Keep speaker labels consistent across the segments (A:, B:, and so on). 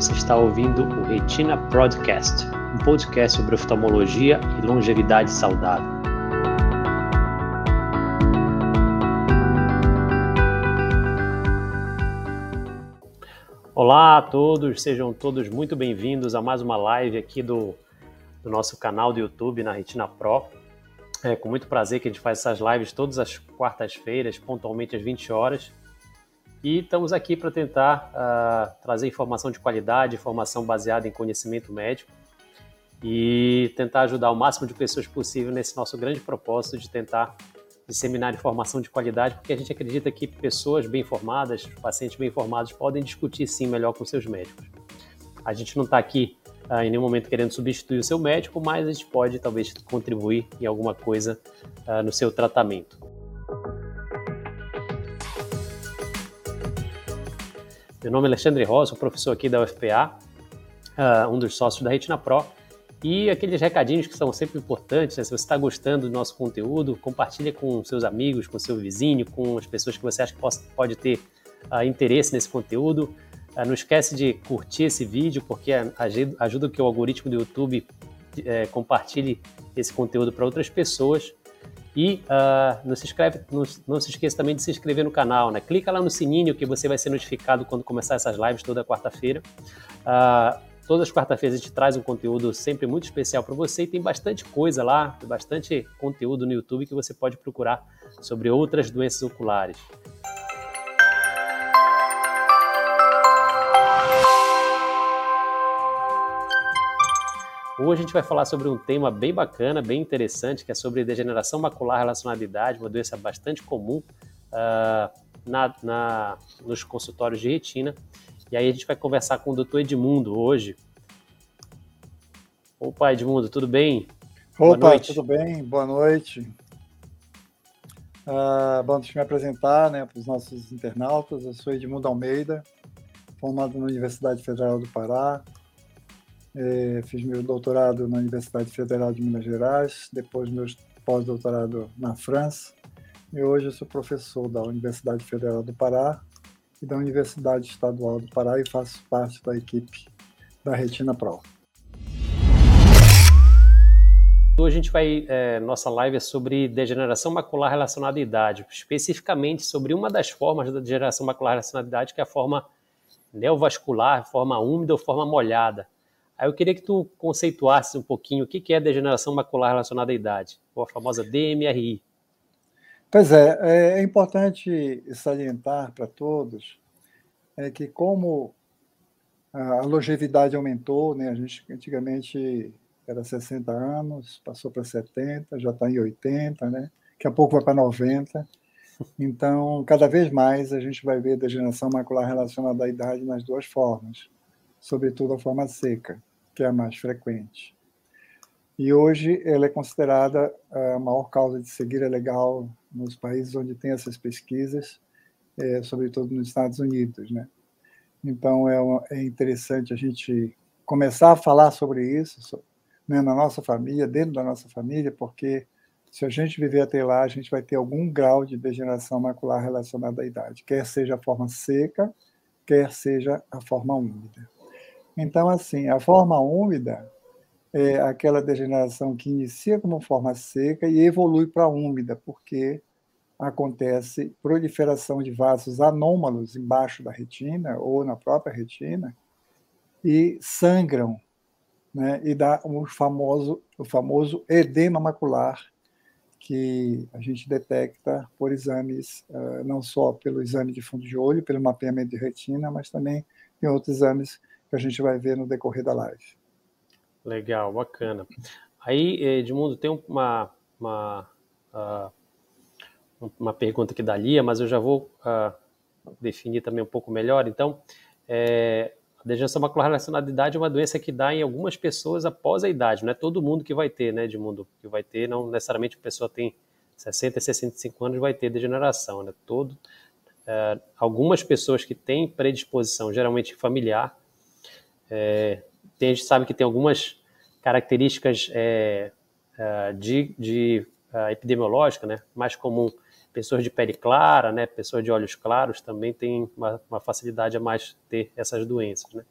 A: Você está ouvindo o Retina Podcast, um podcast sobre oftalmologia e longevidade saudável. Olá a todos, sejam todos muito bem-vindos a mais uma live aqui do, do nosso canal do YouTube na Retina Pro. É com muito prazer que a gente faz essas lives todas as quartas-feiras, pontualmente às 20 horas. E estamos aqui para tentar uh, trazer informação de qualidade, informação baseada em conhecimento médico e tentar ajudar o máximo de pessoas possível nesse nosso grande propósito de tentar disseminar informação de qualidade, porque a gente acredita que pessoas bem informadas, pacientes bem informados, podem discutir sim melhor com seus médicos. A gente não está aqui uh, em nenhum momento querendo substituir o seu médico, mas a gente pode talvez contribuir em alguma coisa uh, no seu tratamento. Meu nome é Alexandre Rosa, sou professor aqui da UFPA, uh, um dos sócios da Retina Pro. E aqueles recadinhos que são sempre importantes, né? se você está gostando do nosso conteúdo, compartilhe com seus amigos, com seu vizinho, com as pessoas que você acha que possa, pode ter uh, interesse nesse conteúdo. Uh, não esquece de curtir esse vídeo, porque ajuda, que o algoritmo do YouTube é, compartilhe esse conteúdo para outras pessoas. E uh, não, se inscreve, não, não, se esqueça também de se inscrever no canal, né? Clica lá no sininho que você vai ser notificado quando começar essas lives toda quarta-feira. Uh, Todas as quarta-feiras a gente traz um conteúdo sempre muito especial para você e tem bastante coisa lá, bastante conteúdo no YouTube que você pode procurar sobre outras doenças oculares. Hoje a gente vai falar sobre um tema bem bacana, bem interessante, que é sobre degeneração macular relacionada à idade, uma doença bastante comum uh, na, na, nos consultórios de retina. E aí a gente vai conversar com o doutor Edmundo hoje. Opa, Edmundo, tudo bem?
B: Opa, tudo bem? Boa noite. Uh, bom, deixa eu me apresentar né, para os nossos internautas. Eu sou Edmundo Almeida, formado na Universidade Federal do Pará. É, fiz meu doutorado na Universidade Federal de Minas Gerais, depois meu pós-doutorado na França. E hoje eu sou professor da Universidade Federal do Pará e da Universidade Estadual do Pará e faço parte da equipe da Retina Pro.
A: Hoje a gente vai, é, nossa live é sobre degeneração macular relacionada à idade, especificamente sobre uma das formas da degeneração macular relacionada à idade, que é a forma neovascular, forma úmida ou forma molhada. Aí eu queria que tu conceituasse um pouquinho o que é degeneração macular relacionada à idade, ou a famosa DMRI.
B: Pois é, é, é importante salientar para todos é que como a longevidade aumentou, né, a gente antigamente era 60 anos, passou para 70, já está em 80, né? Daqui a pouco vai para 90. Então, cada vez mais a gente vai ver degeneração macular relacionada à idade nas duas formas, sobretudo a forma seca, que é a mais frequente. E hoje ela é considerada a maior causa de cegueira legal nos países onde tem essas pesquisas, é, sobretudo nos Estados Unidos, né? Então é, uma, é interessante a gente começar a falar sobre isso né, na nossa família, dentro da nossa família, porque se a gente viver até lá, a gente vai ter algum grau de degeneração macular relacionada à idade, quer seja a forma seca, quer seja a forma úmida. Então, assim, a forma úmida é aquela degeneração que inicia como forma seca e evolui para úmida, porque acontece proliferação de vasos anômalos embaixo da retina ou na própria retina e sangram, né, e dá o famoso, o famoso edema macular que a gente detecta por exames, uh, não só pelo exame de fundo de olho, pelo mapeamento de retina, mas também em outros exames que a gente vai ver no decorrer da live.
A: Legal, bacana. Aí, Edmundo, tem uma, uma, uh, uma pergunta aqui da Lia, mas eu já vou uh, definir também um pouco melhor. Então, é, a degeneração macular relacionada à idade é uma doença que dá em algumas pessoas após a idade. Não é todo mundo que vai ter, né, Edmundo? Que vai ter, não necessariamente a pessoa tem 60 e 65 anos vai ter degeneração, né? Todo, uh, algumas pessoas que têm predisposição, geralmente familiar, é, tem, a gente sabe que tem algumas características é, é, de, de uh, epidemiológica, né? Mais comum pessoas de pele clara, né, pessoas de olhos claros também têm uma, uma facilidade a mais ter essas doenças. Né?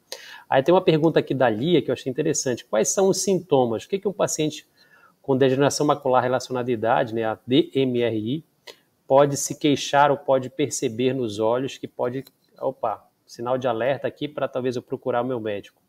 A: Aí tem uma pergunta aqui da Lia que eu achei interessante. Quais são os sintomas? O que, que um paciente com degeneração macular relacionada à idade, né, a DMRI, pode se queixar ou pode perceber nos olhos que pode, opa, sinal de alerta aqui para talvez eu procurar o meu médico?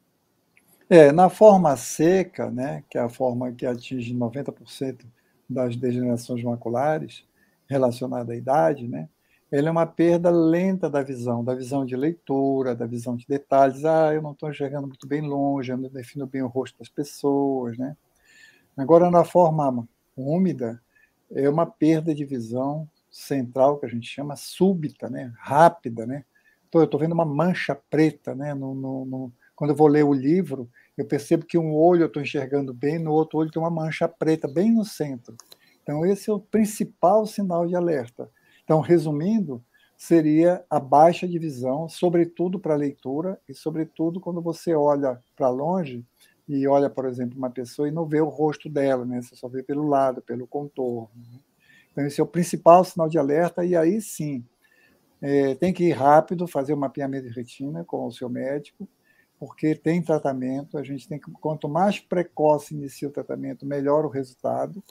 B: É, na forma seca, né, que é a forma que atinge 90% das degenerações maculares relacionada à idade, né, ele é uma perda lenta da visão, da visão de leitura, da visão de detalhes. Ah, eu não estou enxergando muito bem longe, eu não defino bem o rosto das pessoas, né? Agora, na forma úmida, é uma perda de visão central, que a gente chama súbita, né? rápida. Né? Eu estou vendo uma mancha preta. Né? No, no, no... Quando eu vou ler o livro, eu percebo que um olho eu estou enxergando bem, no outro olho tem uma mancha preta bem no centro. Então, esse é o principal sinal de alerta. Então, resumindo, seria a baixa de visão, sobretudo para leitura e, sobretudo, quando você olha para longe e olha, por exemplo, uma pessoa e não vê o rosto dela, né? Você só vê pelo lado, pelo contorno. Né? Então, esse é o principal sinal de alerta, e aí sim, é, tem que ir rápido, fazer o mapeamento de retina com o seu médico, porque tem tratamento, a gente tem que, quanto mais precoce inicia o tratamento, melhor o resultado.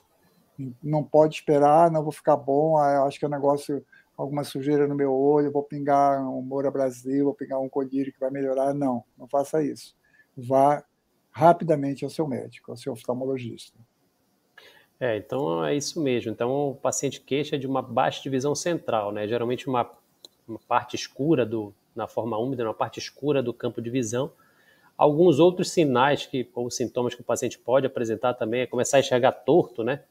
B: Não pode esperar, ah, não vou ficar bom, ah, acho que é um negócio, alguma sujeira no meu olho, vou pingar um Moura Brasil, vou pingar um colírio que vai melhorar. Não, não faça isso. Vá rapidamente ao seu médico, ao seu oftalmologista.
A: É, então é isso mesmo. Então o paciente queixa de uma baixa divisão central, né? Geralmente uma, uma parte escura do na forma úmida, uma parte escura do campo de visão. Alguns outros sinais que ou sintomas que o paciente pode apresentar também é começar a enxergar torto, né?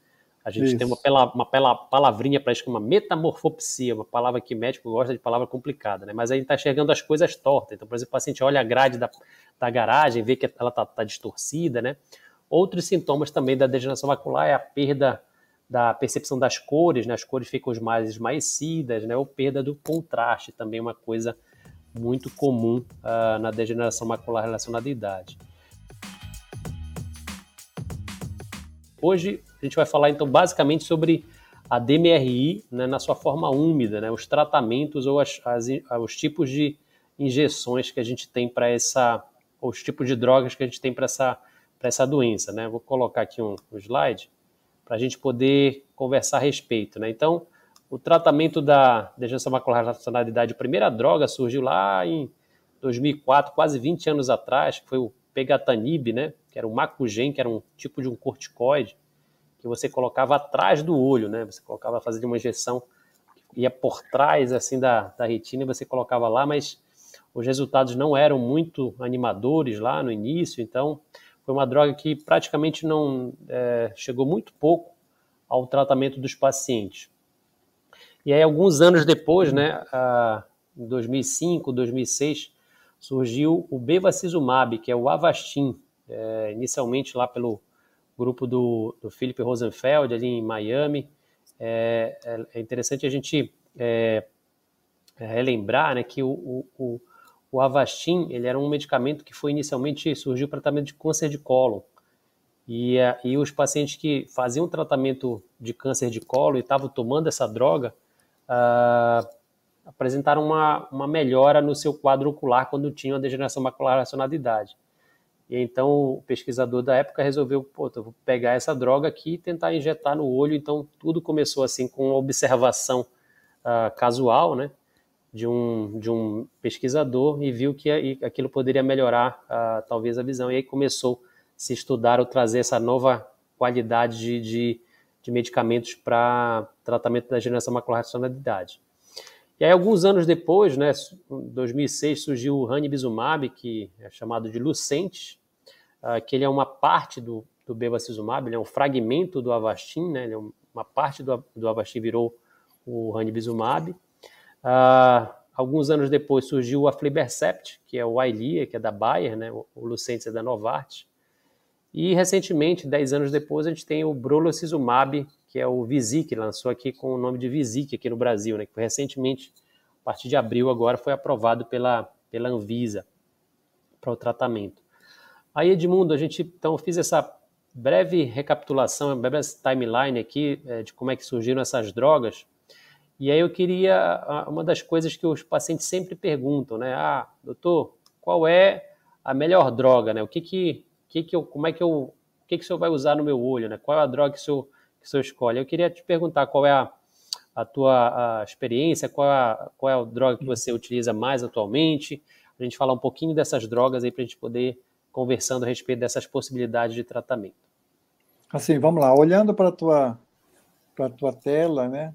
A: A gente isso. tem uma, pela, uma pela, palavrinha para isso, uma metamorfopsia, uma palavra que médico gosta de palavra complicada, né? Mas a gente está enxergando as coisas tortas. Então, por exemplo, o paciente olha a grade da, da garagem, vê que ela está tá distorcida, né? Outros sintomas também da degeneração macular é a perda da percepção das cores, né? As cores ficam mais esmaecidas, né? Ou perda do contraste, também é uma coisa muito comum uh, na degeneração macular relacionada à idade. Hoje a gente vai falar então basicamente sobre a DMRI né, na sua forma úmida, né, os tratamentos ou as, as, os tipos de injeções que a gente tem para essa, os tipos de drogas que a gente tem para essa, essa doença. Né? Vou colocar aqui um, um slide para a gente poder conversar a respeito. Né? Então, o tratamento da degeneração macular relacionada a primeira droga surgiu lá em 2004, quase 20 anos atrás, que foi o Pegatanib, né? que era o Macugen, que era um tipo de um corticoide, que você colocava atrás do olho, né? Você colocava, fazia uma injeção, ia por trás, assim, da, da retina, e você colocava lá, mas os resultados não eram muito animadores lá no início, então foi uma droga que praticamente não é, chegou muito pouco ao tratamento dos pacientes. E aí, alguns anos depois, né, em 2005, 2006, surgiu o bevacizumab, que é o Avastin, é, inicialmente lá pelo grupo do, do Philip Rosenfeld, ali em Miami. É, é, é interessante a gente é, relembrar né, que o, o, o Avastin ele era um medicamento que foi inicialmente surgiu para tratamento de câncer de cólon. E, e os pacientes que faziam tratamento de câncer de colo e estavam tomando essa droga uh, apresentaram uma, uma melhora no seu quadro ocular quando tinham a degeneração macular relacionada à idade. E então o pesquisador da época resolveu, pô, eu vou pegar essa droga aqui e tentar injetar no olho. Então tudo começou assim com uma observação uh, casual, né, de um, de um pesquisador e viu que aquilo poderia melhorar uh, talvez a visão. E aí começou a se estudar ou trazer essa nova qualidade de, de, de medicamentos para tratamento da degeneração macular relacionada à idade. E aí, alguns anos depois, né, em 2006, surgiu o ranibizumab, que é chamado de Lucentes, uh, que ele é uma parte do, do bevacizumab, ele é um fragmento do Avastin, né, é uma parte do, do Avastin virou o ranibizumab. Uh, alguns anos depois surgiu o Aflibercept, que é o Eylea, que é da Bayer, né, o Lucentes é da Novartis. E recentemente, 10 anos depois, a gente tem o Brolucizumab, que é o Visic, lançou aqui com o nome de Visic aqui no Brasil, né, que recentemente, a partir de abril agora, foi aprovado pela, pela Anvisa para o tratamento. Aí, Edmundo, a gente então fiz essa breve recapitulação, breve timeline aqui é, de como é que surgiram essas drogas. E aí eu queria, uma das coisas que os pacientes sempre perguntam, né? Ah, doutor, qual é a melhor droga, né? O que que, que, que eu, como é que eu, o que que o senhor vai usar no meu olho, né? Qual é a droga que o senhor, que o senhor escolhe? Eu queria te perguntar qual é a, a tua a experiência, qual é a, qual é a droga que você utiliza mais atualmente, a gente falar um pouquinho dessas drogas aí para a gente poder conversando a respeito dessas possibilidades de tratamento.
B: Assim, vamos lá, olhando para a tua, para tua tela, né?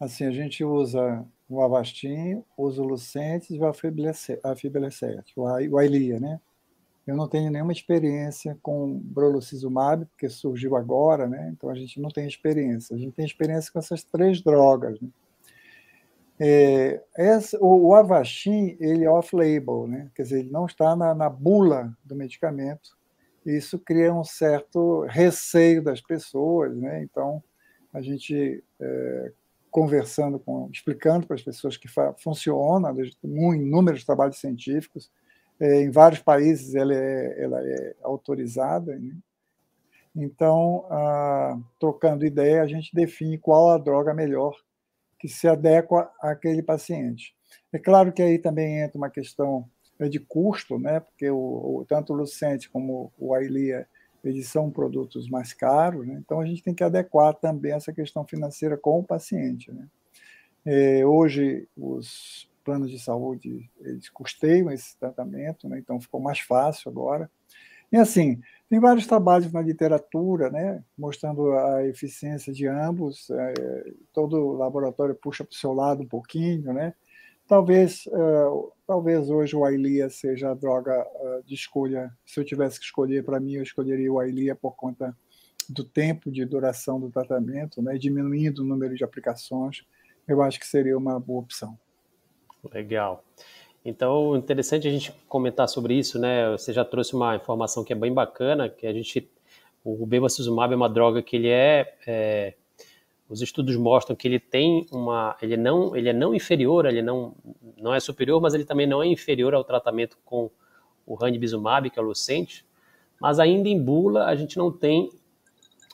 B: Assim, a gente usa o Avastin, usa o Lucentes e o Afiblecet, o Ailia, né? Eu não tenho nenhuma experiência com brolucizumab, porque surgiu agora, né? Então a gente não tem experiência. A gente tem experiência com essas três drogas. Né? É, essa, o, o Avastin, ele é off-label, né? Quer dizer, ele não está na, na bula do medicamento. Isso cria um certo receio das pessoas, né? Então a gente é, conversando com, explicando para as pessoas que funciona, em inúmeros trabalhos científicos, é, em vários países ela é, ela é autorizada. Né? Então, ah, trocando ideia, a gente define qual a droga melhor que se adequa àquele paciente. É claro que aí também entra uma questão de custo, né? porque o, o tanto o Lucente como o Ailia eles são produtos mais caros, né? então a gente tem que adequar também essa questão financeira com o paciente. Né? É, hoje, os planos de saúde eles custeiam esse tratamento, né? então ficou mais fácil agora. E assim, tem vários trabalhos na literatura, né, mostrando a eficiência de ambos. É, todo laboratório puxa para o seu lado um pouquinho, né. Talvez, uh, talvez hoje o Ailia seja a droga uh, de escolha. Se eu tivesse que escolher para mim, eu escolheria o Ailia por conta do tempo de duração do tratamento, né, diminuindo o número de aplicações. Eu acho que seria uma boa opção.
A: Legal. Então, interessante a gente comentar sobre isso, né? Você já trouxe uma informação que é bem bacana, que a gente, o bevacizumab é uma droga que ele é, é, os estudos mostram que ele tem uma, ele não, ele é não inferior, ele não, não é superior, mas ele também não é inferior ao tratamento com o ranibizumab, que é o Lucente, mas ainda em bula a gente não tem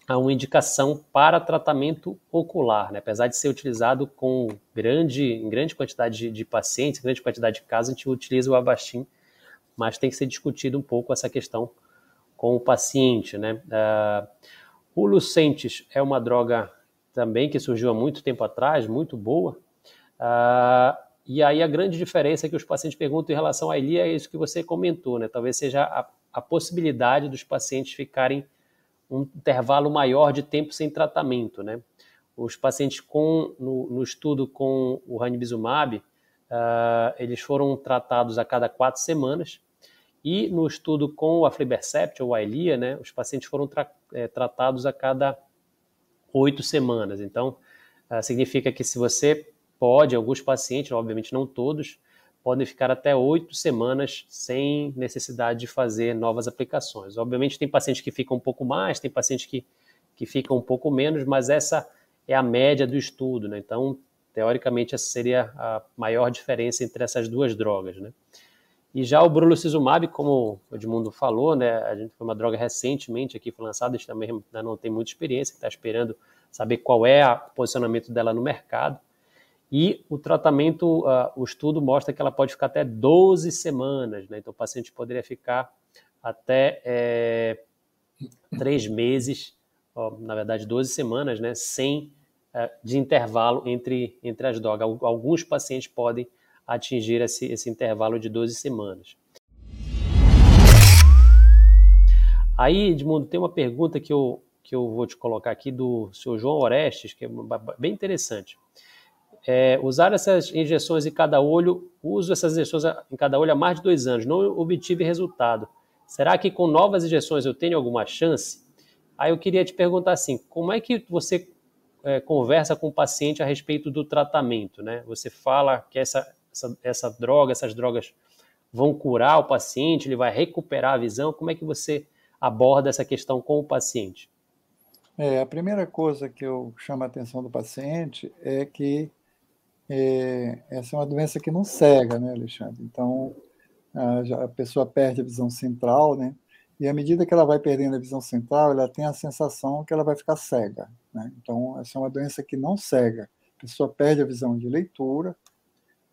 A: uma indicação para tratamento ocular, né? apesar de ser utilizado com grande, em grande quantidade de, de pacientes, grande quantidade de casos, a gente utiliza o Avastin, mas tem que ser discutido um pouco essa questão com o paciente. Né? Uh, o Lucentes é uma droga também que surgiu há muito tempo atrás, muito boa, uh, e aí a grande diferença que os pacientes perguntam em relação a ele é isso que você comentou, né? talvez seja a, a possibilidade dos pacientes ficarem um intervalo maior de tempo sem tratamento, né? Os pacientes com, no, no estudo com o ranibizumab, uh, eles foram tratados a cada quatro semanas, e no estudo com o aflibercept, ou Ailia, né, os pacientes foram tra é, tratados a cada oito semanas. Então, uh, significa que se você pode, alguns pacientes, obviamente não todos, podem ficar até oito semanas sem necessidade de fazer novas aplicações. Obviamente, tem pacientes que ficam um pouco mais, tem pacientes que, que ficam um pouco menos, mas essa é a média do estudo, né? Então, teoricamente, essa seria a maior diferença entre essas duas drogas, né? E já o brolucizumab, como o Edmundo falou, né, a gente foi uma droga recentemente aqui foi lançada, a gente também ainda não tem muita experiência, está esperando saber qual é o posicionamento dela no mercado. E o tratamento, uh, o estudo mostra que ela pode ficar até 12 semanas, né? Então o paciente poderia ficar até é, três meses, ó, na verdade 12 semanas, né? Sem uh, de intervalo entre, entre as drogas. Alguns pacientes podem atingir esse, esse intervalo de 12 semanas. Aí, Edmundo, tem uma pergunta que eu, que eu vou te colocar aqui do seu João Orestes, que é bem interessante é, usar essas injeções em cada olho, uso essas injeções em cada olho há mais de dois anos, não obtive resultado. Será que com novas injeções eu tenho alguma chance? Aí eu queria te perguntar assim, como é que você é, conversa com o paciente a respeito do tratamento, né? Você fala que essa, essa, essa droga, essas drogas vão curar o paciente, ele vai recuperar a visão, como é que você aborda essa questão com o paciente?
B: É, a primeira coisa que eu chamo a atenção do paciente é que é, essa é uma doença que não cega, né, Alexandre? Então, a, a, pessoa perde a visão central, né? E à medida que ela vai perdendo a visão central, ela tem a sensação que ela vai ficar cega, né? Então, essa é uma doença que não cega. A pessoa perde a visão de leitura,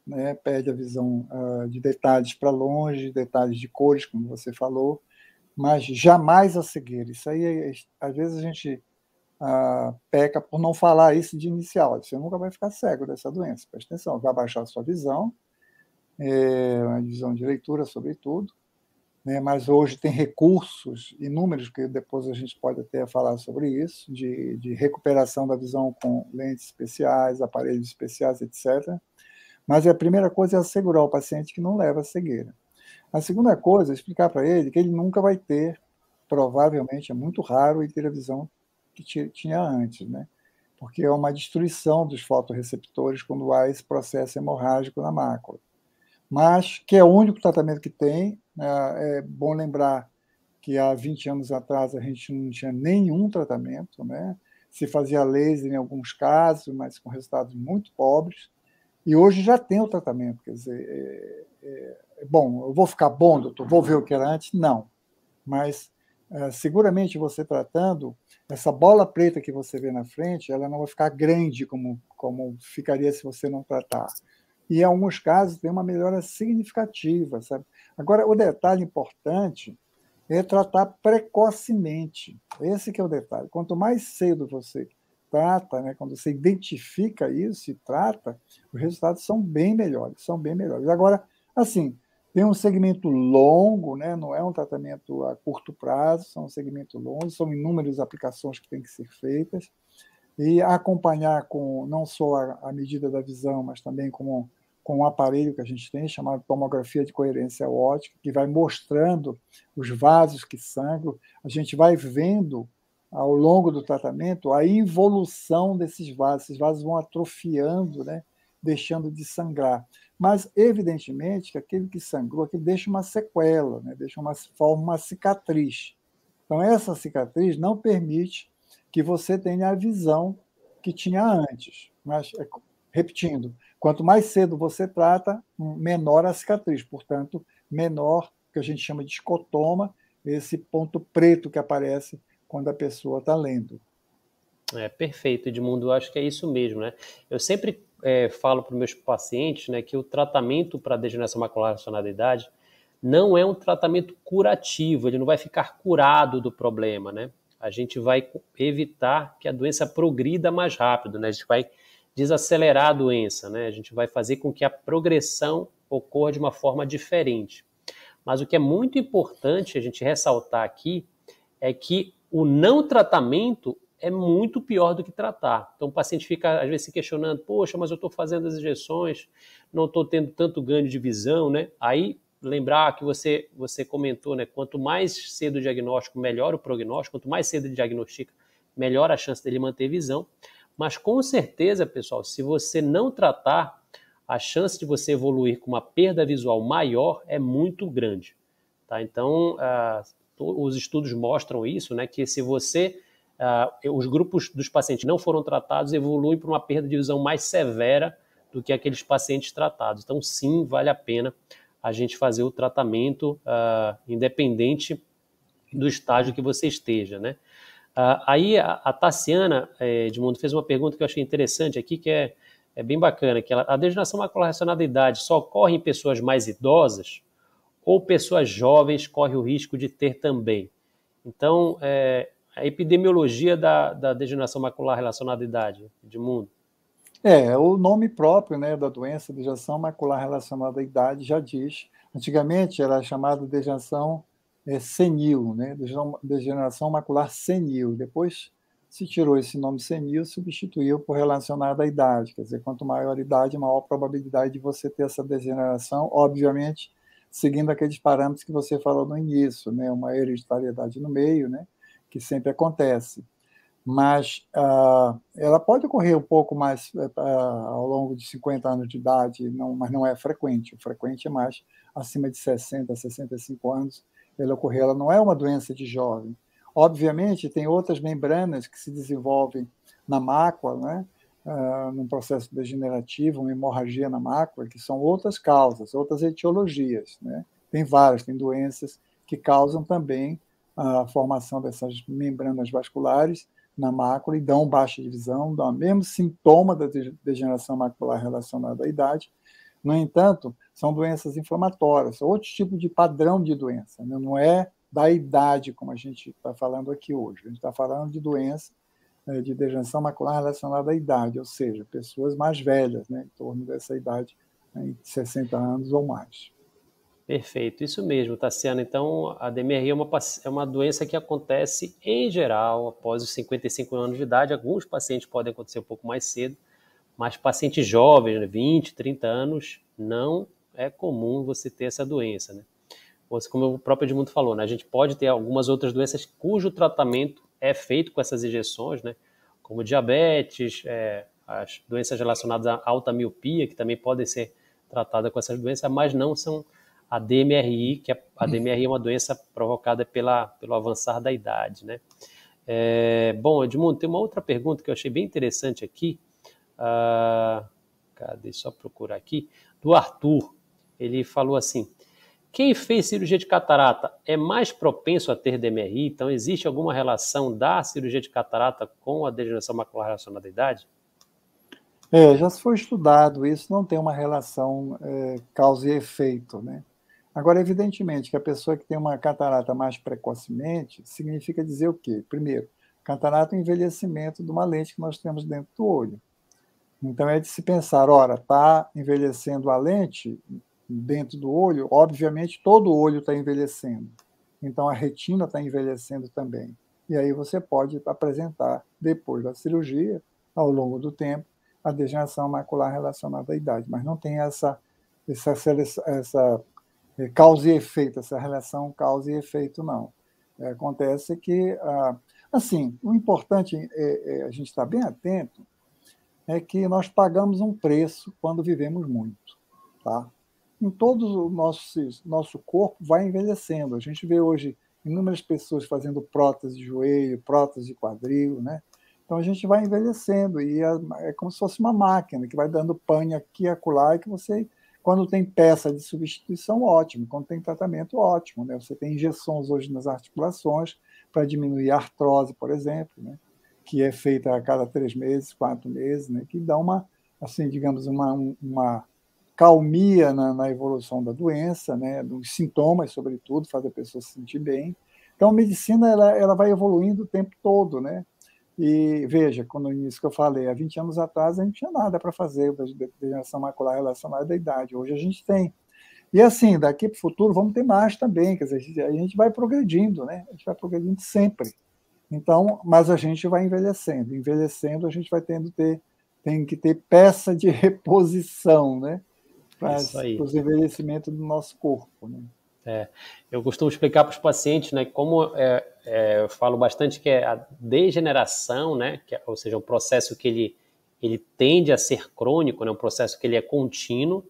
B: né, perde a visão uh, de detalhes para longe, detalhes de cores, como você falou, mas jamais a cegueira. Isso aí, às vezes, a gente uh, peca por não falar isso de inicial. Você nunca vai ficar cego dessa doença, presta atenção, vai baixar a sua visão, é, a visão de leitura, sobretudo, né, mas hoje tem recursos inúmeros, que depois a gente pode até falar sobre isso, de, de recuperação da visão com lentes especiais, aparelhos especiais, etc. Mas a primeira coisa é assegurar o paciente que não leva a cegueira. A segunda coisa é explicar para ele que ele nunca vai ter, provavelmente é muito raro, ele ter a visão que tinha antes, né? porque é uma destruição dos fotoreceptores quando há esse processo hemorrágico na mácula. Mas que é o único tratamento que tem, né? é bom lembrar que há 20 anos atrás a gente não tinha nenhum tratamento, né? se fazia laser em alguns casos, mas com resultados muito pobres. E hoje já tem o tratamento, quer dizer, é, é, é, bom, eu vou ficar bom, doutor, vou ver o que era antes? Não. Mas é, seguramente você tratando, essa bola preta que você vê na frente, ela não vai ficar grande como, como ficaria se você não tratar. E em alguns casos tem uma melhora significativa, sabe? Agora, o detalhe importante é tratar precocemente. Esse que é o detalhe. Quanto mais cedo você trata, né, quando você identifica isso e trata, os resultados são bem melhores, são bem melhores. Agora, assim, tem um segmento longo, né, não é um tratamento a curto prazo, são um segmento longo, são inúmeras aplicações que têm que ser feitas, e acompanhar com não só a, a medida da visão, mas também com, com um aparelho que a gente tem, chamado tomografia de coerência ótica, que vai mostrando os vasos que sangram, a gente vai vendo ao longo do tratamento a evolução desses vasos. Esses vasos vão atrofiando, né? deixando de sangrar. Mas, evidentemente, que aquele que sangrou aquele deixa uma sequela, né? deixa uma, forma uma cicatriz. Então, essa cicatriz não permite que você tenha a visão que tinha antes. Mas, é, repetindo, quanto mais cedo você trata, menor a cicatriz, portanto, menor o que a gente chama de escotoma, esse ponto preto que aparece quando a pessoa está lendo.
A: É perfeito, Edmundo. Eu acho que é isso mesmo, né? Eu sempre é, falo para meus pacientes, né, que o tratamento para degeneração macular relacionada à idade não é um tratamento curativo. Ele não vai ficar curado do problema, né? A gente vai evitar que a doença progrida mais rápido, né? A gente vai desacelerar a doença, né? A gente vai fazer com que a progressão ocorra de uma forma diferente. Mas o que é muito importante a gente ressaltar aqui é que o não tratamento é muito pior do que tratar. Então o paciente fica às vezes se questionando: poxa, mas eu estou fazendo as injeções, não estou tendo tanto ganho de visão, né? Aí lembrar que você você comentou, né? Quanto mais cedo o diagnóstico, melhor o prognóstico. Quanto mais cedo ele diagnostica, melhor a chance dele manter visão. Mas com certeza, pessoal, se você não tratar, a chance de você evoluir com uma perda visual maior é muito grande. Tá? Então, ah, os estudos mostram isso, né, que se você uh, os grupos dos pacientes não foram tratados evoluem para uma perda de visão mais severa do que aqueles pacientes tratados. Então, sim, vale a pena a gente fazer o tratamento uh, independente do estágio que você esteja, né? Uh, aí a, a Tassiana eh, Edmundo fez uma pergunta que eu achei interessante aqui, que é, é bem bacana, que ela, a degeneração macular relacionada à idade só ocorre em pessoas mais idosas? Ou pessoas jovens correm o risco de ter também. Então, é, a epidemiologia da, da, degeneração macular relacionada à idade, Edmundo?
B: É, o nome próprio né, da doença, degeneração macular relacionada à idade, já diz. Antigamente era chamada degeneração é, senil, né, degeneração macular senil. Depois se tirou esse nome senil, substituiu por relacionada à idade. Quer dizer, quanto maior a idade, maior a probabilidade de você ter essa degeneração. Obviamente, seguindo aqueles parâmetros que você falou no início, né? uma hereditariedade no meio, né? que sempre acontece. Mas uh, ela pode ocorrer um pouco mais uh, ao longo de 50 anos de idade, não, mas não é frequente. O frequente é mais acima de 60, 65 anos ela ocorrer. Ela não é uma doença de jovem. Obviamente, tem outras membranas que se desenvolvem na mácula, né? Uh, num processo degenerativo, uma hemorragia na mácula, que são outras causas, outras etiologias. Né? Tem várias, tem doenças que causam também a formação dessas membranas vasculares, na mácula e dão baixa de visão, dão o mesmo sintoma da degeneração macular relacionada à idade. No entanto, são doenças inflamatórias, outro tipo de padrão de doença, né? não é da idade, como a gente está falando aqui hoje. A gente está falando de doença de degeneração macular relacionada à idade, ou seja, pessoas mais velhas, né, em torno dessa idade, né, de 60 anos ou mais.
A: Perfeito, isso mesmo, Tassiano. Então, a DMRI é uma, é uma doença que acontece em geral após os 55 anos de idade. Alguns pacientes podem acontecer um pouco mais cedo, mas pacientes jovens, 20, né, 30 anos, não é comum você ter essa doença, né? Como o próprio Edmundo falou, né? A gente pode ter algumas outras doenças cujo tratamento é feito com essas injeções, né? Como diabetes, é, as doenças relacionadas à alta miopia, que também podem ser tratadas com essas doenças, mas não são a DMRI, que é, a DMRI é uma doença provocada pela, pelo avançar da idade, né? É, bom, Edmundo, tem uma outra pergunta que eu achei bem interessante aqui. Uh, cadê? Só procurar aqui. Do Arthur. Ele falou assim: quem fez cirurgia de catarata é mais propenso a ter DMRI? Então, existe alguma relação da cirurgia de catarata com a degeneração macular relacionada à idade?
B: É, já se foi estudado isso, não tem uma relação é, causa e efeito, né? Agora, evidentemente, que a pessoa que tem uma catarata mais precocemente significa dizer o quê? Primeiro, catarata é o envelhecimento de uma lente que nós temos dentro do olho. Então, é de se pensar, ora, está envelhecendo a lente dentro do olho, obviamente todo o olho está envelhecendo. Então, a retina está envelhecendo também. E aí você pode apresentar, depois da cirurgia, ao longo do tempo, a degeneração macular relacionada à idade. Mas não tem essa, essa, essa é, causa e efeito, essa relação causa e efeito, não. É, acontece que, ah, assim, o importante é, é a gente estar bem atento é que nós pagamos um preço quando vivemos muito, tá? Em todo o nosso, nosso corpo vai envelhecendo. A gente vê hoje inúmeras pessoas fazendo prótese de joelho, prótese de quadril, né? Então a gente vai envelhecendo e é, é como se fosse uma máquina que vai dando pane aqui e acolá e que você quando tem peça de substituição, ótimo. Quando tem tratamento, ótimo. Né? Você tem injeções hoje nas articulações para diminuir a artrose, por exemplo, né? que é feita a cada três meses, quatro meses, né? que dá uma, assim, digamos, uma, uma calmia na, na evolução da doença, né? dos sintomas, sobretudo, faz a pessoa se sentir bem. Então, a medicina ela, ela vai evoluindo o tempo todo, né? E veja, quando início que eu falei, há 20 anos atrás a gente tinha nada para fazer da degeneração macular relacionada à idade. Hoje a gente tem. E assim, daqui para o futuro vamos ter mais também, quer dizer, a gente vai progredindo, né? A gente vai progredindo sempre. Então, mas a gente vai envelhecendo. Envelhecendo, a gente vai tendo ter, tem que ter peça de reposição, né? Para os envelhecimentos do nosso corpo, né?
A: É, eu costumo explicar para os pacientes, né, como é, é, eu falo bastante que é a degeneração, né, que, é, ou seja, um processo que ele, ele tende a ser crônico, né, um processo que ele é contínuo,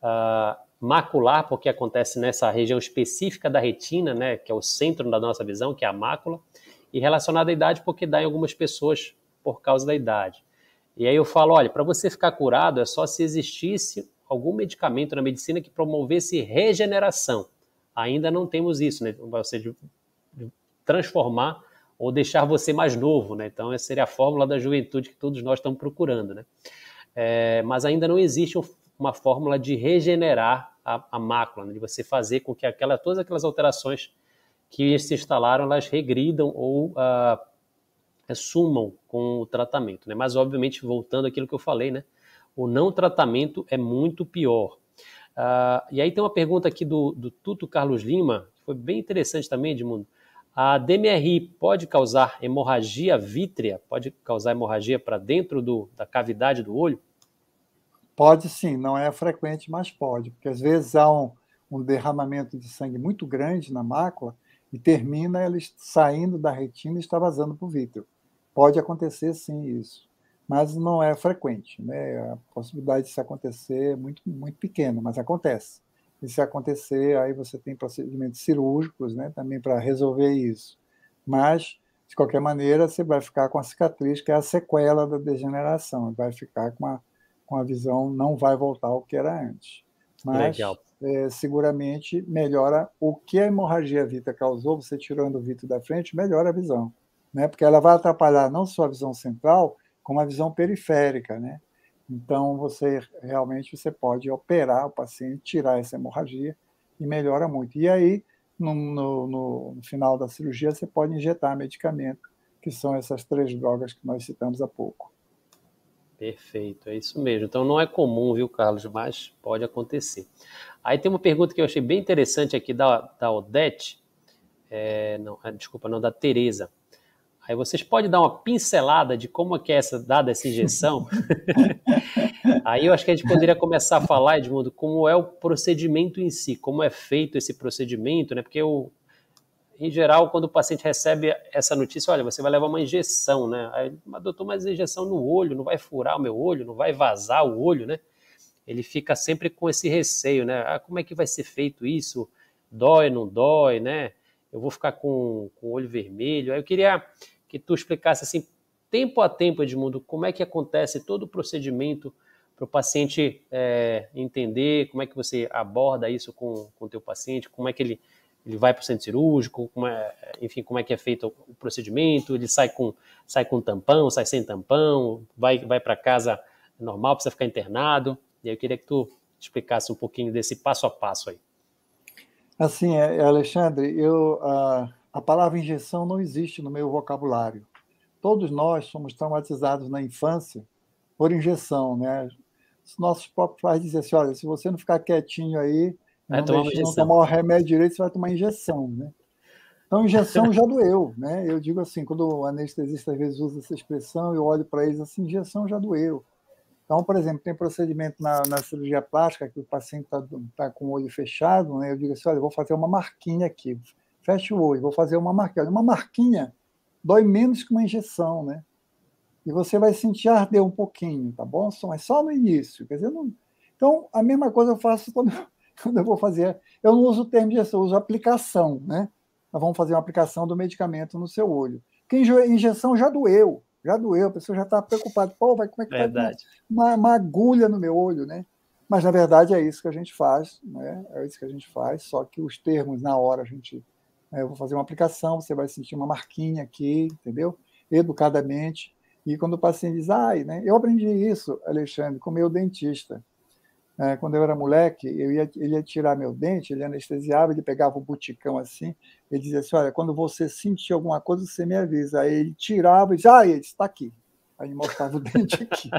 A: uh, macular, porque acontece nessa região específica da retina, né, que é o centro da nossa visão, que é a mácula, e relacionada à idade, porque dá em algumas pessoas por causa da idade. E aí eu falo, olha, para você ficar curado é só se existisse algum medicamento na medicina que promovesse regeneração ainda não temos isso, né? Ou seja, transformar ou deixar você mais novo, né? Então, essa seria a fórmula da juventude que todos nós estamos procurando, né? É, mas ainda não existe uma fórmula de regenerar a, a mácula, né? de você fazer com que aquela, todas aquelas alterações que se instalaram, elas regridam ou uh, sumam com o tratamento, né? Mas, obviamente, voltando àquilo que eu falei, né? O não tratamento é muito pior. Uh, e aí tem uma pergunta aqui do, do Tuto Carlos Lima, que foi bem interessante também, Edmundo. A DMRI pode causar hemorragia vítrea? Pode causar hemorragia para dentro do, da cavidade do olho?
B: Pode sim, não é frequente, mas pode, porque às vezes há um, um derramamento de sangue muito grande na mácula e termina ele saindo da retina e está vazando para o vítreo. Pode acontecer sim isso mas não é frequente. Né? A possibilidade de isso acontecer é muito, muito pequena, mas acontece. E se acontecer, aí você tem procedimentos cirúrgicos né, também para resolver isso. Mas, de qualquer maneira, você vai ficar com a cicatriz, que é a sequela da degeneração, vai ficar com a, com a visão, não vai voltar ao que era antes. Mas, é, seguramente, melhora o que a hemorragia vítrea causou, você tirando o vítreo da frente, melhora a visão. né? Porque ela vai atrapalhar não só a visão central, como a visão periférica, né? Então, você realmente você pode operar o paciente, tirar essa hemorragia e melhora muito. E aí, no, no, no, final da cirurgia, você pode injetar medicamento, que são essas três drogas que nós citamos há pouco.
A: Perfeito, é isso mesmo. Então não é comum, viu, Carlos, mas pode acontecer. Aí tem uma pergunta que eu achei bem interessante aqui da, da Odete, é, não, é, desculpa, não, da Tereza. Aí vocês podem dar uma pincelada de como é que é essa, dada essa injeção? Aí eu acho que a gente poderia começar a falar, Edmundo, como é o procedimento em si, como é feito esse procedimento, né? Porque o, em geral, quando o paciente recebe essa notícia, olha, você vai levar uma injeção, né? Aí, mas doutor, mas injeção no olho, não vai furar o meu olho, não vai vazar o olho, né? Ele fica sempre com esse receio, né? Ah, como é que vai ser feito isso? Dói, não dói, né? Eu vou ficar com, com o olho vermelho. Aí eu queria que tu explicasse assim, tempo a tempo, Edmundo, como é que acontece todo o procedimento para o paciente é, entender, como é que você aborda isso com o teu paciente, como é que ele ele vai para o centro cirúrgico, como é, enfim, como é que é feito o procedimento, ele sai com, sai com tampão, sai sem tampão, vai, vai para casa normal, precisa ficar internado. E aí eu queria que tu explicasse um pouquinho desse passo a passo aí.
B: Assim, é, Alexandre, eu, a, a palavra injeção não existe no meu vocabulário. Todos nós somos traumatizados na infância por injeção, né? Os nossos próprios pais dizem assim, olha, se você não ficar quietinho aí,
A: não, tomar
B: não tomar o remédio direito, você vai tomar injeção, né? Então, injeção já doeu, né? Eu digo assim, quando o anestesista às vezes usa essa expressão, eu olho para eles assim, injeção já doeu. Então, por exemplo, tem procedimento na, na cirurgia plástica que o paciente está tá com o olho fechado, né? Eu digo assim, olha, vou fazer uma marquinha aqui. Fecha o olho, vou fazer uma marquinha. Uma marquinha dói menos que uma injeção, né? E você vai sentir arder um pouquinho, tá bom? Mas só no início. Quer dizer, não... Então, a mesma coisa eu faço quando quando eu vou fazer, eu não uso o termo injeção, eu uso aplicação, né? Nós vamos fazer uma aplicação do medicamento no seu olho. Porque injeção já doeu, já doeu, a pessoa já está preocupada, pô, vai, como é que
A: verdade.
B: vai uma, uma agulha no meu olho, né? Mas na verdade é isso que a gente faz, né? É isso que a gente faz, só que os termos na hora a gente, eu vou fazer uma aplicação, você vai sentir uma marquinha aqui, entendeu? Educadamente. E quando o paciente diz, ai, né? Eu aprendi isso, Alexandre, com meu dentista. É, quando eu era moleque, eu ia, ele ia tirar meu dente, ele anestesiava, ele pegava o buticão assim, ele dizia assim, olha, quando você sentir alguma coisa, você me avisa. Aí ele tirava e dizia, ah, ele está aqui. Aí ele mostrava o dente aqui.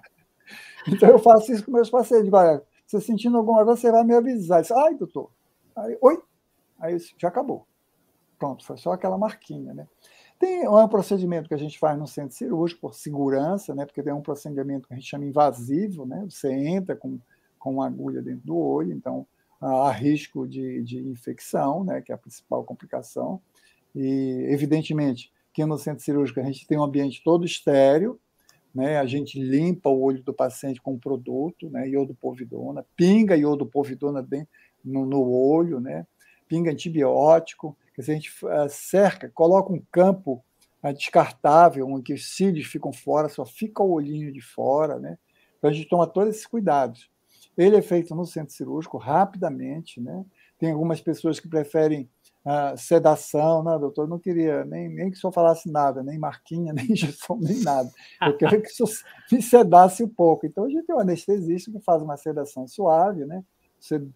B: então eu faço isso com meus pacientes, olha, você sentindo alguma coisa, você vai me avisar. Disse, Ai, doutor. Aí, oi. Aí já acabou. Pronto, foi só aquela marquinha, né? Tem um procedimento que a gente faz no centro cirúrgico por segurança, né? Porque tem um procedimento que a gente chama invasivo, né? Você entra com, com uma agulha dentro do olho, então há risco de, de infecção, né? Que é a principal complicação. E, evidentemente, que no centro cirúrgico a gente tem um ambiente todo estéreo, né? A gente limpa o olho do paciente com um produto, né? Iodopovidona, pinga iodopovidona dentro, no, no olho, né? Pinga antibiótico, que a gente eh, cerca, coloca um campo eh, descartável, onde os cílios ficam fora, só fica o olhinho de fora, né? Então a gente toma todos esses cuidados. Ele é feito no centro cirúrgico rapidamente, né? Tem algumas pessoas que preferem uh, sedação, né, doutor? Não queria nem, nem que o senhor falasse nada, nem marquinha, nem injeção, nem nada. Eu queria que o senhor me sedasse um pouco. Então a gente tem um anestesista que faz uma sedação suave, né? Você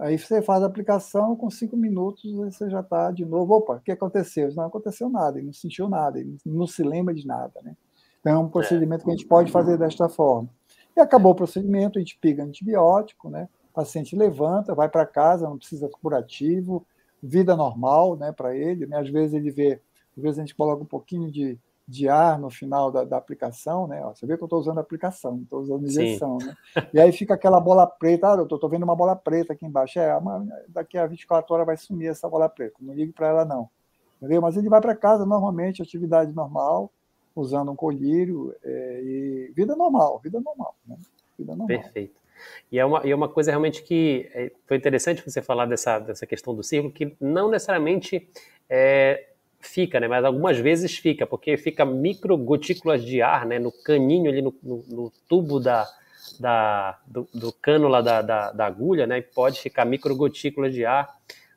B: Aí você faz a aplicação, com cinco minutos você já está de novo. Opa, o que aconteceu? Não aconteceu nada, ele não sentiu nada, ele não se lembra de nada. Né? Então é um procedimento que a gente pode fazer desta forma. E acabou o procedimento, a gente piga antibiótico, né? o paciente levanta, vai para casa, não precisa curativo, vida normal né, para ele. Né? Às vezes ele vê, às vezes a gente coloca um pouquinho de de ar no final da, da aplicação, né? Ó, você vê que eu estou usando aplicação, não estou usando injeção, né? E aí fica aquela bola preta, ah, eu estou vendo uma bola preta aqui embaixo. É, daqui a 24 horas vai sumir essa bola preta, não ligue para ela não. Entendeu? Mas ele vai para casa normalmente, atividade normal, usando um colírio, é, e vida normal, vida normal, né? Vida normal.
A: Perfeito. E é uma, e é uma coisa realmente que é, foi interessante você falar dessa, dessa questão do círculo, que não necessariamente é, fica, né? Mas algumas vezes fica, porque fica micro gotículas de ar, né? No caninho ali, no, no, no tubo da, da, do, do cano lá da, da, da, agulha, né? Pode ficar micro gotículas de ar.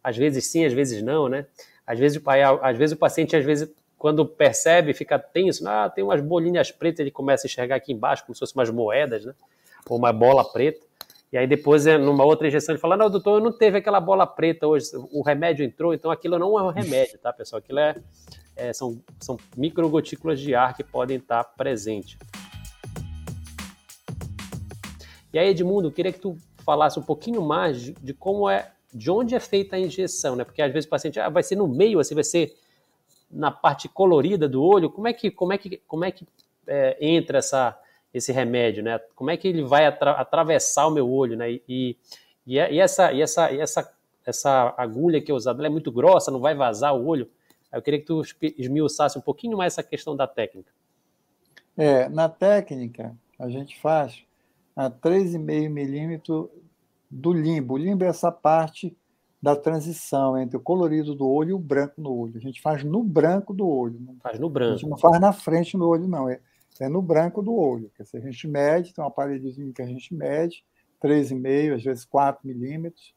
A: Às vezes sim, às vezes não, né? Às vezes, às vezes o paciente, às vezes, quando percebe, fica tenso, ah, tem umas bolinhas pretas, ele começa a enxergar aqui embaixo como se fossem umas moedas, né? Ou uma bola preta. E aí depois, é, numa outra injeção, ele fala, não, doutor, eu não teve aquela bola preta hoje, o remédio entrou, então aquilo não é um remédio, tá, pessoal? Aquilo é, é são, são microgotículas de ar que podem estar presentes. E aí, Edmundo, eu queria que tu falasse um pouquinho mais de, de como é, de onde é feita a injeção, né? Porque às vezes o paciente ah, vai ser no meio, assim, vai ser na parte colorida do olho. Como é que, como é que, como é que é, entra essa, esse remédio, né? Como é que ele vai atra atravessar o meu olho, né? E, e, e, essa, e essa, e essa, essa agulha que é usada, é muito grossa, não vai vazar o olho. Eu queria que tu esmiuçasse um pouquinho mais essa questão da técnica.
B: É, na técnica, a gente faz a 3,5 milímetros do limbo. O limbo é essa parte da transição entre o colorido do olho e o branco no olho. A gente faz no branco do olho.
A: Faz no branco.
B: A gente não faz na frente do olho, não. É, é no branco do olho. Dizer, a gente mede, tem um aparelhozinho que a gente mede, 3,5, às vezes 4 milímetros,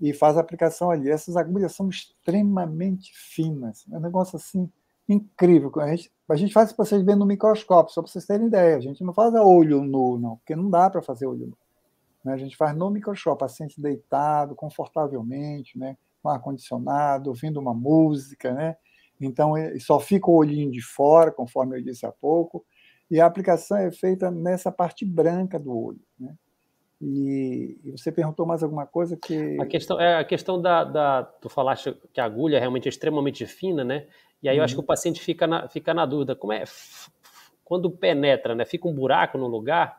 B: e faz a aplicação ali. Essas agulhas são extremamente finas. É um negócio assim incrível. A gente, a gente faz esse procedimento no microscópio, só para vocês terem ideia. A gente não faz a olho nu, não, porque não dá para fazer olho nu. Né? A gente faz no microscópio, paciente deitado, confortavelmente, né? com ar-condicionado, ouvindo uma música. Né? Então, só fica o olhinho de fora, conforme eu disse há pouco, e a aplicação é feita nessa parte branca do olho. Né? E, e, você perguntou mais alguma coisa que.
A: A questão, é, a questão da, da. Tu falaste que a agulha é realmente extremamente fina, né? E aí eu acho que o uhum. paciente fica na, fica na dúvida, como é quando penetra, né? Fica um buraco no lugar.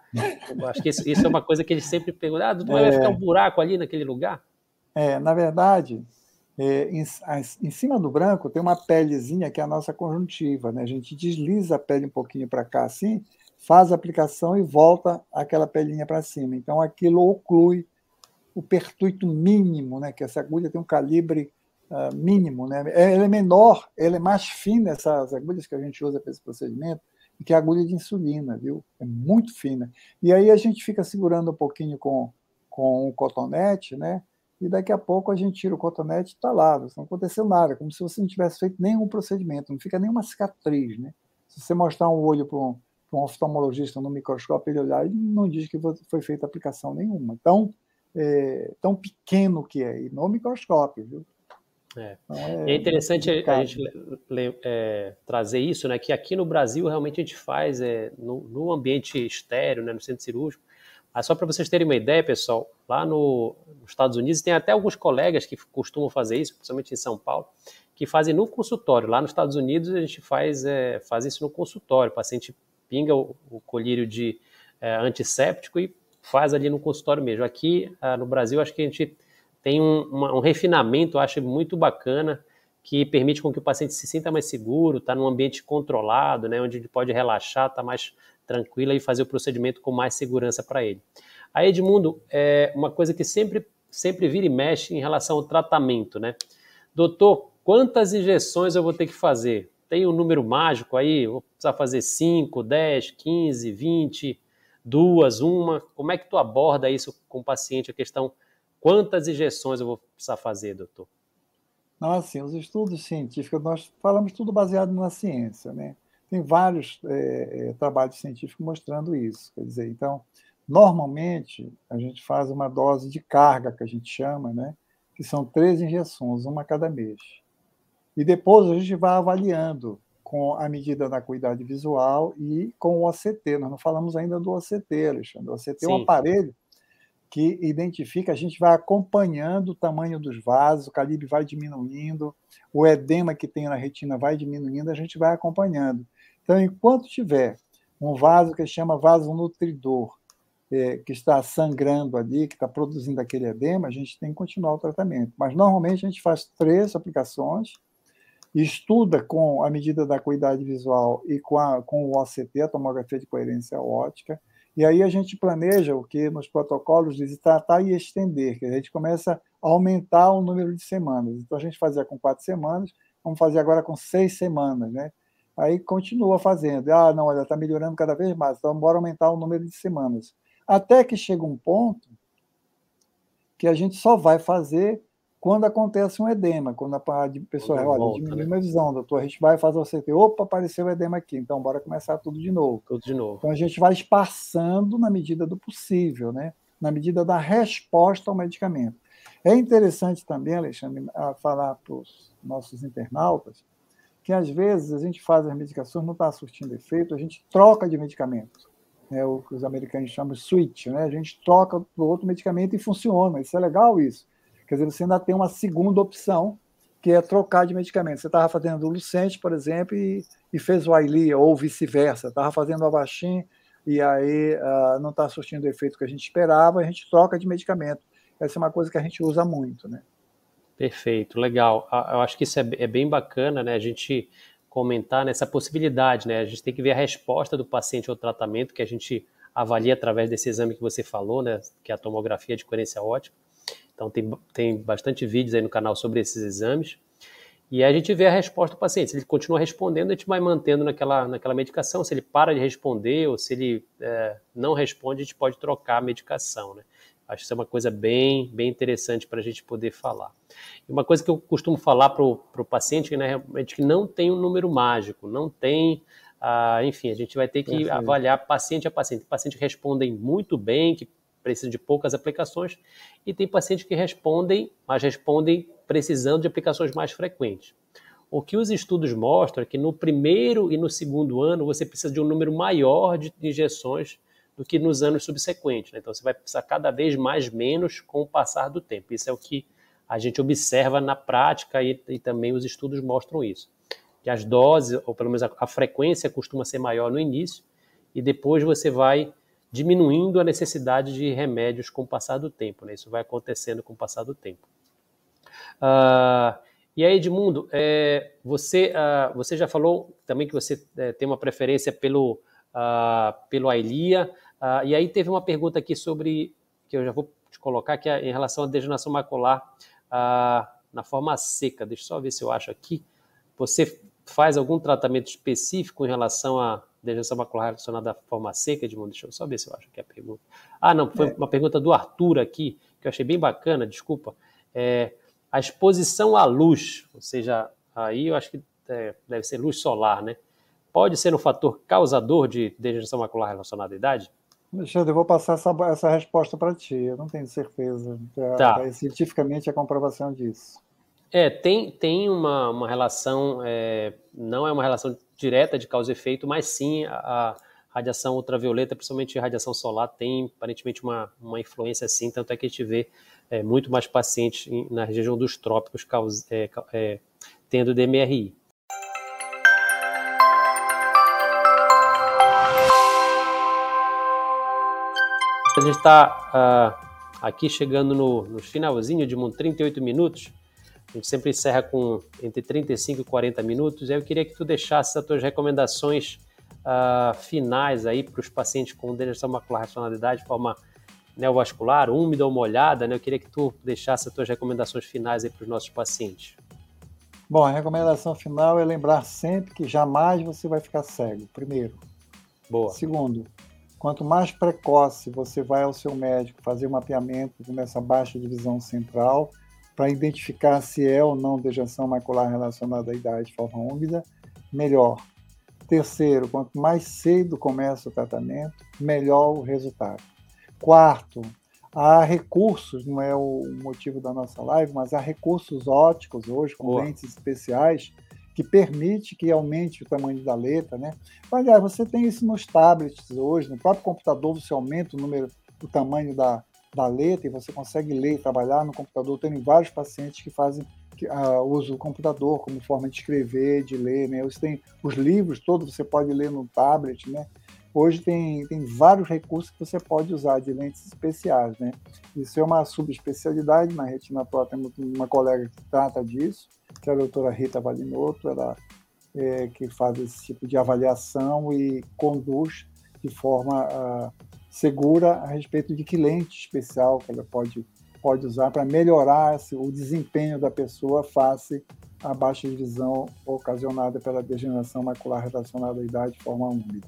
A: Eu acho que isso, isso, é uma coisa que ele sempre pergunta, ah, vai é, ficar um buraco ali naquele lugar?
B: É, na verdade, é, em, em, cima do branco tem uma pelezinha que é a nossa conjuntiva, né? A gente desliza a pele um pouquinho para cá assim, faz a aplicação e volta aquela pelinha para cima. Então aquilo oclui o pertuito mínimo, né? Que essa agulha tem um calibre uh, mínimo, né? É, ela é menor, ela é mais fina, essas agulhas que a gente usa para esse procedimento, que a agulha de insulina, viu? É muito fina. E aí a gente fica segurando um pouquinho com, com o cotonete, né? E daqui a pouco a gente tira o cotonete e está lá, não aconteceu nada, como se você não tivesse feito nenhum procedimento, não fica nenhuma cicatriz, né? Se você mostrar um olho para um, um oftalmologista no microscópio, ele olhar, ele não diz que foi feita aplicação nenhuma. Então, é, tão pequeno que é, e no microscópio, viu?
A: É. é, é interessante a gente é, trazer isso, né? Que aqui no Brasil realmente a gente faz é, no, no ambiente estéreo, né, no centro cirúrgico. Só para vocês terem uma ideia, pessoal, lá no, nos Estados Unidos tem até alguns colegas que costumam fazer isso, principalmente em São Paulo, que fazem no consultório. Lá nos Estados Unidos a gente faz, é, faz isso no consultório. O paciente pinga o, o colírio de é, antisséptico e faz ali no consultório mesmo. Aqui ah, no Brasil acho que a gente tem um, uma, um refinamento, acho muito bacana, que permite com que o paciente se sinta mais seguro, está num ambiente controlado, né, onde ele pode relaxar, está mais tranquilo e fazer o procedimento com mais segurança para ele. Aí, Edmundo, é uma coisa que sempre, sempre vira e mexe em relação ao tratamento, né? Doutor, quantas injeções eu vou ter que fazer? Tem um número mágico aí? Vou precisar fazer 5, 10, 15, 20, duas, uma? Como é que tu aborda isso com o paciente, a questão Quantas injeções eu vou precisar fazer, doutor?
B: Não, assim, os estudos científicos, nós falamos tudo baseado na ciência, né? Tem vários é, trabalhos científicos mostrando isso. Quer dizer, então, normalmente, a gente faz uma dose de carga, que a gente chama, né? Que são três injeções, uma a cada mês. E depois a gente vai avaliando com a medida da acuidade visual e com o OCT. Nós não falamos ainda do OCT, Alexandre. O OCT Sim. é um aparelho que identifica, a gente vai acompanhando o tamanho dos vasos, o calibre vai diminuindo, o edema que tem na retina vai diminuindo, a gente vai acompanhando. Então, enquanto tiver um vaso que chama vaso nutridor, é, que está sangrando ali, que está produzindo aquele edema, a gente tem que continuar o tratamento. Mas, normalmente, a gente faz três aplicações, estuda com a medida da acuidade visual e com, a, com o OCT, a tomografia de coerência óptica, e aí a gente planeja o que nos protocolos diz tratar e estender, que a gente começa a aumentar o número de semanas. Então a gente fazia com quatro semanas, vamos fazer agora com seis semanas, né? Aí continua fazendo. Ah, não, olha, está melhorando cada vez mais, então bora aumentar o número de semanas. Até que chega um ponto que a gente só vai fazer quando acontece um edema, quando a pessoa olha, volta, diminui né? a visão, doutor, a gente vai fazer o CT, opa, apareceu o edema aqui, então bora começar tudo de novo.
A: Tudo de novo.
B: Então a gente vai espaçando na medida do possível, né? na medida da resposta ao medicamento. É interessante também, Alexandre, falar para os nossos internautas que às vezes a gente faz as medicações, não está surtindo efeito, a gente troca de medicamento. Né, o que os americanos chamam de switch, né? a gente troca para outro medicamento e funciona. Isso é legal, isso. Quer dizer, você ainda tem uma segunda opção, que é trocar de medicamento. Você estava fazendo o Lucente, por exemplo, e, e fez o Ailia, ou vice-versa. Estava fazendo o Avastin e aí uh, não está surtindo o efeito que a gente esperava, a gente troca de medicamento. Essa é uma coisa que a gente usa muito, né?
A: Perfeito, legal. Eu acho que isso é, é bem bacana, né? A gente comentar nessa possibilidade, né? A gente tem que ver a resposta do paciente ao tratamento que a gente avalia através desse exame que você falou, né? Que é a tomografia de coerência ótica. Então tem, tem bastante vídeos aí no canal sobre esses exames. E aí a gente vê a resposta do paciente. Se ele continua respondendo, a gente vai mantendo naquela, naquela medicação. Se ele para de responder ou se ele é, não responde, a gente pode trocar a medicação. Né? Acho que isso é uma coisa bem, bem interessante para a gente poder falar. E uma coisa que eu costumo falar para o paciente né, é que não tem um número mágico, não tem. Ah, enfim, a gente vai ter que Perfeito. avaliar paciente a paciente. Pacientes que respondem muito bem, que precisam de poucas aplicações, e tem pacientes que respondem, mas respondem precisando de aplicações mais frequentes. O que os estudos mostram é que no primeiro e no segundo ano você precisa de um número maior de injeções do que nos anos subsequentes. Né? Então você vai precisar cada vez mais menos com o passar do tempo. Isso é o que a gente observa na prática e, e também os estudos mostram isso. Que as doses, ou pelo menos a, a frequência, costuma ser maior no início e depois você vai diminuindo a necessidade de remédios com o passar do tempo. Né? Isso vai acontecendo com o passar do tempo. Uh, e aí, Edmundo, é, você, uh, você já falou também que você é, tem uma preferência pelo, uh, pelo Ailia, e aí teve uma pergunta aqui sobre, que eu já vou te colocar, que é em relação à degeneração macular na forma seca. Deixa eu só ver se eu acho aqui. Você faz algum tratamento específico em relação à degeneração macular relacionada à forma seca, Edmundo? Deixa eu só ver se eu acho que é a pergunta. Ah, não, foi é. uma pergunta do Arthur aqui, que eu achei bem bacana, desculpa. É, a exposição à luz, ou seja, aí eu acho que é, deve ser luz solar, né? Pode ser um fator causador de degeneração macular relacionada à idade?
B: Alexandre, eu vou passar essa, essa resposta para ti, eu não tenho certeza. Tá. É, cientificamente a comprovação disso.
A: É, tem, tem uma, uma relação, é, não é uma relação direta de causa e efeito, mas sim a, a radiação ultravioleta, principalmente a radiação solar, tem aparentemente uma, uma influência assim, tanto é que a gente vê é, muito mais pacientes na região dos trópicos causa, é, é, tendo DMRI. A gente está uh, aqui chegando no, no finalzinho de um 38 minutos. A gente sempre encerra com entre 35 e 40 minutos. Eu queria que tu deixasse as tuas recomendações uh, finais aí para os pacientes com degeneração macular racionalidade de forma neovascular, úmida ou molhada, né? Eu queria que tu deixasse as tuas recomendações finais aí para os nossos pacientes.
B: Bom, a recomendação final é lembrar sempre que jamais você vai ficar cego, primeiro.
A: Boa.
B: Segundo, quanto mais precoce você vai ao seu médico fazer o mapeamento nessa baixa divisão central, para identificar se é ou não dejeção macular relacionada à idade de forma úmida, melhor. Terceiro, quanto mais cedo começa o tratamento, melhor o resultado. Quarto, há recursos, não é o motivo da nossa live, mas há recursos óticos hoje, com Boa. lentes especiais, que permite que aumente o tamanho da letra, né? Aliás, você tem isso nos tablets hoje, no próprio computador você aumenta o número, o tamanho da, da letra e você consegue ler e trabalhar no computador. Tem vários pacientes que fazem que, uh, usam o computador como forma de escrever, de ler, né? Você tem os livros todos você pode ler no tablet, né? Hoje tem, tem vários recursos que você pode usar de lentes especiais, né? Isso é uma subespecialidade na retina pro, temos uma colega que trata disso, que é a doutora Rita Valinotto, ela é, que faz esse tipo de avaliação e conduz de forma uh, segura a respeito de que lente especial que ela pode, pode usar para melhorar o desempenho da pessoa face à baixa visão ocasionada pela degeneração macular relacionada à idade de forma úmida.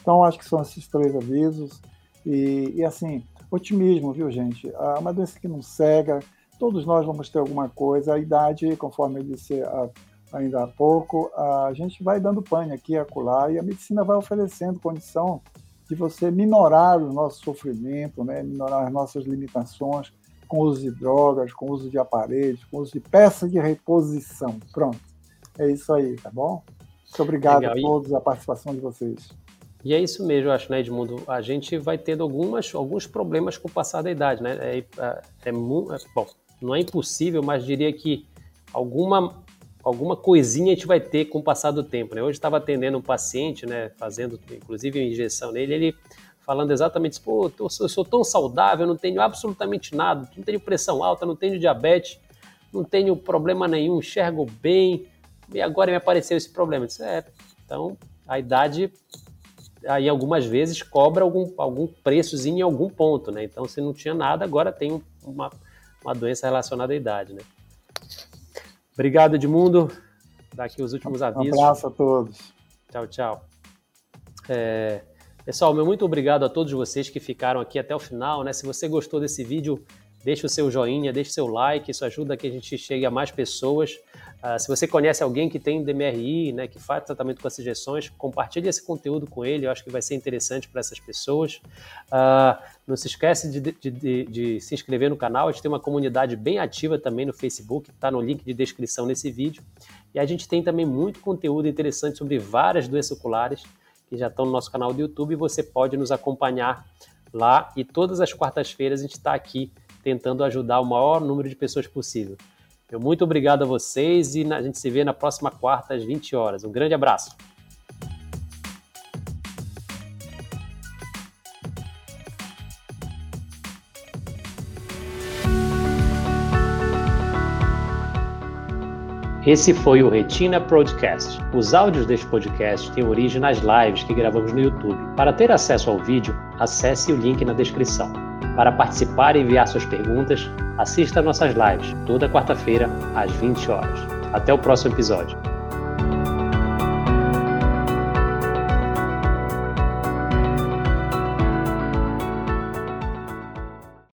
B: Então, acho que são esses três avisos. E, e assim, otimismo, viu, gente? É uma doença que não cega, todos nós vamos ter alguma coisa. A idade, conforme eu disse ainda há pouco, a gente vai dando pane aqui e acolá, e a medicina vai oferecendo condição de você minorar o nosso sofrimento, né? minorar as nossas limitações com o uso de drogas, com o uso de aparelhos, com o uso de peças de reposição. Pronto. É isso aí, tá bom? Muito obrigado Legal. a todos, a participação de vocês.
A: E é isso mesmo, eu acho, né, Edmundo? A gente vai tendo algumas, alguns problemas com o passar da idade, né? É, é, é, é, bom, não é impossível, mas diria que alguma, alguma coisinha a gente vai ter com o passar do tempo, né? Hoje estava atendendo um paciente, né, fazendo inclusive injeção nele, ele falando exatamente isso, pô, eu sou, eu sou tão saudável, não tenho absolutamente nada, não tenho pressão alta, não tenho diabetes, não tenho problema nenhum, enxergo bem, e agora me apareceu esse problema. Disse, é, então a idade aí algumas vezes cobra algum, algum preçozinho em algum ponto, né? Então se não tinha nada, agora tem uma, uma doença relacionada à idade, né? Obrigado, Edmundo. Daqui os últimos avisos.
B: Um abraço a todos.
A: Tchau, tchau. É, pessoal, meu muito obrigado a todos vocês que ficaram aqui até o final, né? Se você gostou desse vídeo, deixe o seu joinha, deixe o seu like, isso ajuda a que a gente chegue a mais pessoas. Uh, se você conhece alguém que tem DMRI, né, que faz tratamento com as injeções, compartilhe esse conteúdo com ele, eu acho que vai ser interessante para essas pessoas. Uh, não se esquece de, de, de, de, se inscrever no canal, a gente tem uma comunidade bem ativa também no Facebook, está no link de descrição nesse vídeo. E a gente tem também muito conteúdo interessante sobre várias doenças oculares que já estão no nosso canal do YouTube e você pode nos acompanhar lá. E todas as quartas-feiras a gente está aqui tentando ajudar o maior número de pessoas possível. Meu muito obrigado a vocês e a gente se vê na próxima quarta às 20 horas. Um grande abraço. Esse foi o Retina Podcast. Os áudios deste podcast têm origem nas lives que gravamos no YouTube. Para ter acesso ao vídeo, acesse o link na descrição. Para participar e enviar suas perguntas, assista nossas lives toda quarta-feira às 20 horas. Até o próximo episódio.